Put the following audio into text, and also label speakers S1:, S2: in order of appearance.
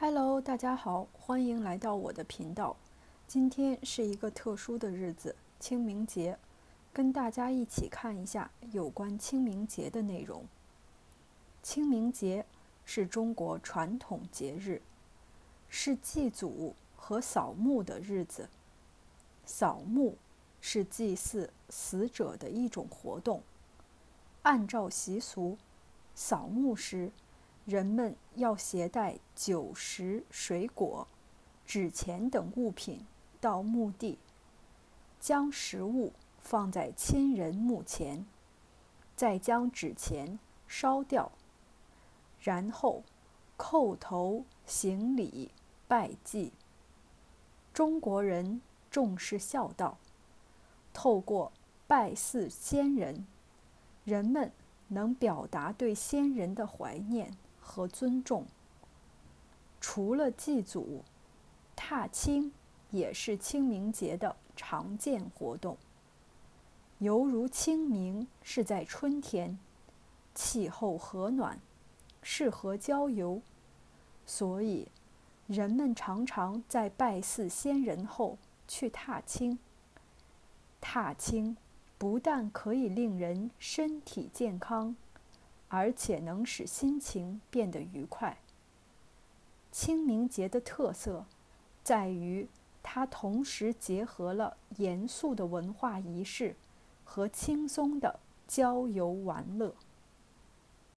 S1: Hello，大家好，欢迎来到我的频道。今天是一个特殊的日子，清明节，跟大家一起看一下有关清明节的内容。清明节是中国传统节日，是祭祖和扫墓的日子。扫墓是祭祀死者的一种活动。按照习俗，扫墓时，人们要携带酒食、水果、纸钱等物品到墓地，将食物放在亲人墓前，再将纸钱烧掉，然后叩头行礼拜祭。中国人重视孝道，透过拜祀先人，人们能表达对先人的怀念。和尊重。除了祭祖，踏青也是清明节的常见活动。犹如清明是在春天，气候和暖，适合郊游，所以人们常常在拜祀先人后去踏青。踏青不但可以令人身体健康。而且能使心情变得愉快。清明节的特色在于，它同时结合了严肃的文化仪式和轻松的郊游玩乐。